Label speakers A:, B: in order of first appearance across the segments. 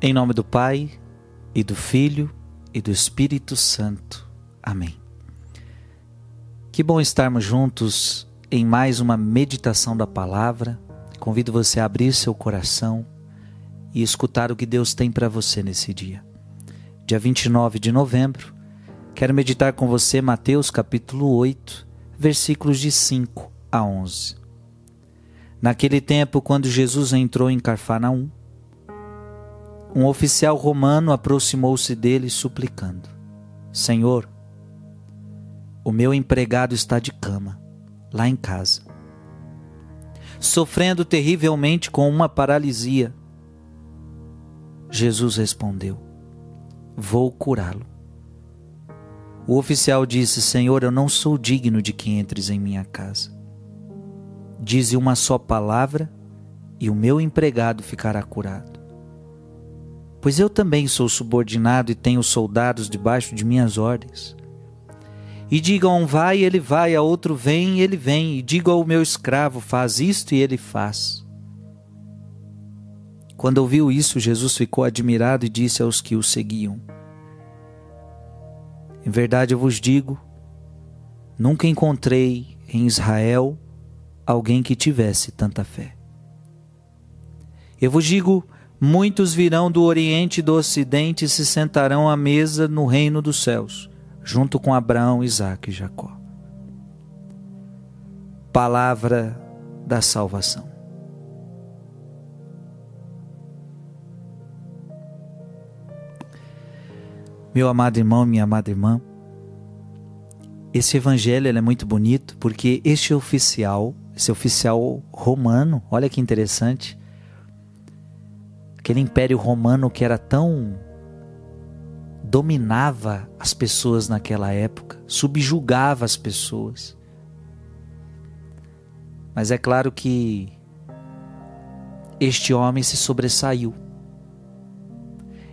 A: Em nome do Pai, e do Filho, e do Espírito Santo. Amém. Que bom estarmos juntos em mais uma meditação da palavra. Convido você a abrir seu coração e escutar o que Deus tem para você nesse dia. Dia 29 de novembro, quero meditar com você Mateus capítulo 8, versículos de 5 a 11. Naquele tempo, quando Jesus entrou em Carfanaum, um oficial romano aproximou-se dele suplicando: Senhor, o meu empregado está de cama, lá em casa, sofrendo terrivelmente com uma paralisia. Jesus respondeu: Vou curá-lo. O oficial disse: Senhor, eu não sou digno de que entres em minha casa. Dize uma só palavra e o meu empregado ficará curado pois eu também sou subordinado e tenho soldados debaixo de minhas ordens. E diga a um vai, ele vai, a outro vem, ele vem, e diga ao meu escravo, faz isto, e ele faz. Quando ouviu isso, Jesus ficou admirado e disse aos que o seguiam: Em verdade eu vos digo, nunca encontrei em Israel alguém que tivesse tanta fé. Eu vos digo, Muitos virão do Oriente e do Ocidente e se sentarão à mesa no reino dos céus, junto com Abraão, Isaque e Jacó. Palavra da salvação. Meu amado irmão, minha amada irmã, esse evangelho é muito bonito porque este oficial, esse oficial romano, olha que interessante, aquele império romano que era tão dominava as pessoas naquela época, subjugava as pessoas. Mas é claro que este homem se sobressaiu.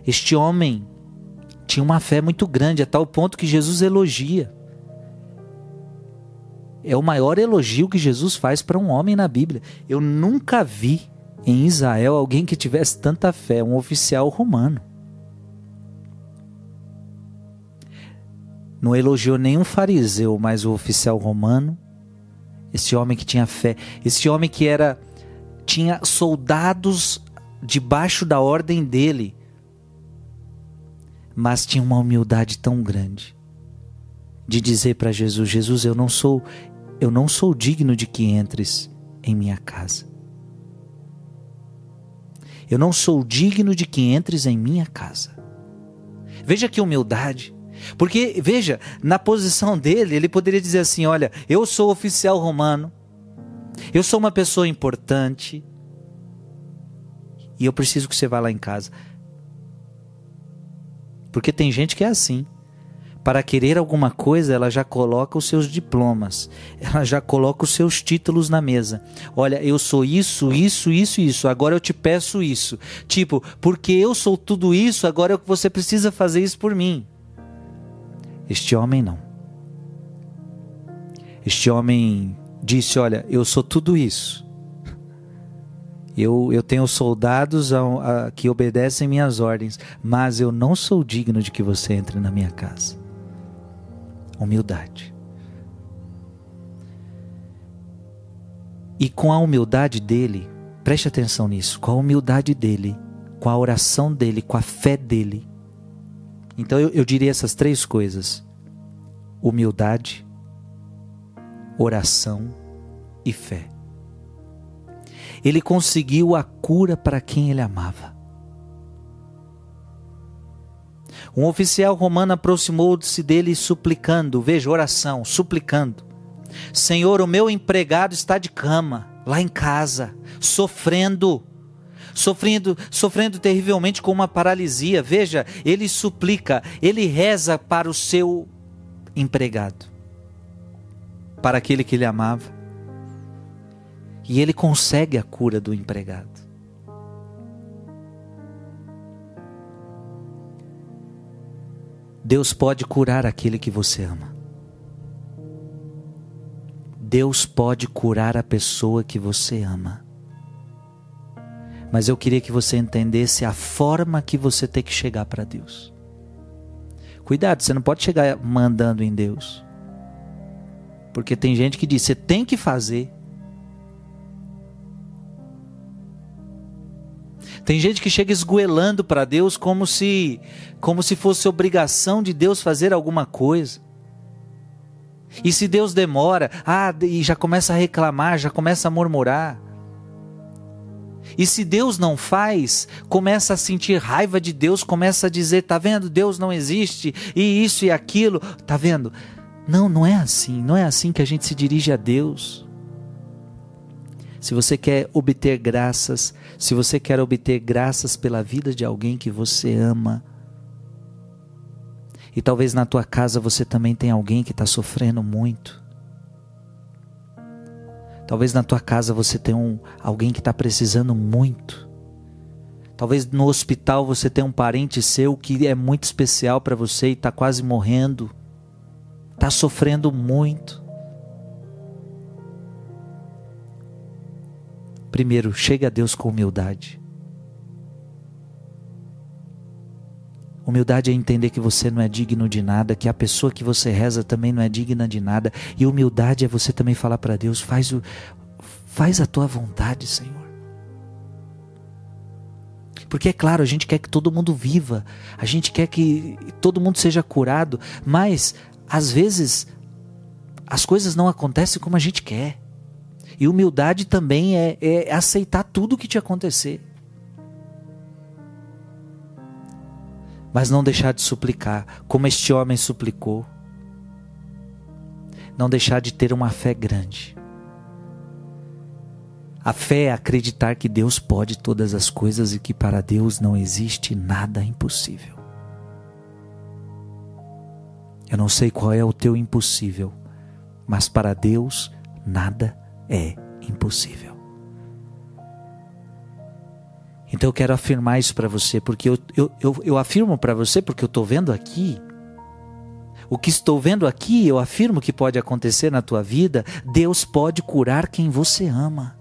A: Este homem tinha uma fé muito grande, a tal ponto que Jesus elogia. É o maior elogio que Jesus faz para um homem na Bíblia. Eu nunca vi em Israel alguém que tivesse tanta fé, um oficial romano. Não elogiou nenhum fariseu, mas o oficial romano, esse homem que tinha fé, esse homem que era tinha soldados debaixo da ordem dele, mas tinha uma humildade tão grande de dizer para Jesus: Jesus, eu não sou eu não sou digno de que entres em minha casa. Eu não sou digno de que entres em minha casa. Veja que humildade. Porque, veja, na posição dele, ele poderia dizer assim: Olha, eu sou oficial romano, eu sou uma pessoa importante, e eu preciso que você vá lá em casa. Porque tem gente que é assim para querer alguma coisa, ela já coloca os seus diplomas, ela já coloca os seus títulos na mesa. Olha, eu sou isso, isso, isso, isso, agora eu te peço isso. Tipo, porque eu sou tudo isso, agora você precisa fazer isso por mim. Este homem não. Este homem disse: Olha, eu sou tudo isso. Eu, eu tenho soldados a, a, que obedecem minhas ordens, mas eu não sou digno de que você entre na minha casa humildade. E com a humildade dele, preste atenção nisso, com a humildade dele, com a oração dele, com a fé dele. Então eu, eu diria essas três coisas: humildade, oração e fé. Ele conseguiu a cura para quem ele amava. Um oficial romano aproximou-se dele suplicando, veja, oração, suplicando: Senhor, o meu empregado está de cama, lá em casa, sofrendo, sofrendo, sofrendo terrivelmente com uma paralisia. Veja, ele suplica, ele reza para o seu empregado, para aquele que ele amava. E ele consegue a cura do empregado. Deus pode curar aquele que você ama. Deus pode curar a pessoa que você ama. Mas eu queria que você entendesse a forma que você tem que chegar para Deus. Cuidado, você não pode chegar mandando em Deus. Porque tem gente que diz, você tem que fazer. Tem gente que chega esgoelando para Deus como se como se fosse obrigação de Deus fazer alguma coisa. E se Deus demora, ah, e já começa a reclamar, já começa a murmurar. E se Deus não faz, começa a sentir raiva de Deus, começa a dizer, tá vendo? Deus não existe, e isso e aquilo, tá vendo? Não, não é assim, não é assim que a gente se dirige a Deus. Se você quer obter graças, se você quer obter graças pela vida de alguém que você ama, e talvez na tua casa você também tenha alguém que está sofrendo muito. Talvez na tua casa você tenha um, alguém que está precisando muito. Talvez no hospital você tenha um parente seu que é muito especial para você e está quase morrendo, está sofrendo muito. Primeiro, chegue a Deus com humildade. Humildade é entender que você não é digno de nada, que a pessoa que você reza também não é digna de nada. E humildade é você também falar para Deus: faz, o, faz a tua vontade, Senhor. Porque é claro, a gente quer que todo mundo viva, a gente quer que todo mundo seja curado, mas às vezes as coisas não acontecem como a gente quer. E humildade também é, é aceitar tudo o que te acontecer. Mas não deixar de suplicar, como este homem suplicou. Não deixar de ter uma fé grande. A fé é acreditar que Deus pode todas as coisas e que para Deus não existe nada impossível. Eu não sei qual é o teu impossível, mas para Deus nada é impossível. Então eu quero afirmar isso para você, porque eu, eu, eu, eu afirmo para você porque eu estou vendo aqui. O que estou vendo aqui, eu afirmo que pode acontecer na tua vida. Deus pode curar quem você ama.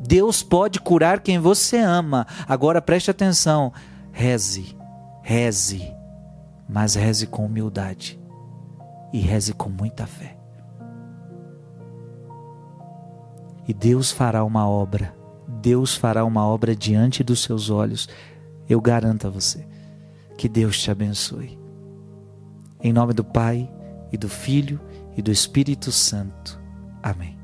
A: Deus pode curar quem você ama. Agora preste atenção. Reze, reze, mas reze com humildade e reze com muita fé. E Deus fará uma obra. Deus fará uma obra diante dos seus olhos. Eu garanto a você. Que Deus te abençoe. Em nome do Pai, e do Filho, e do Espírito Santo. Amém.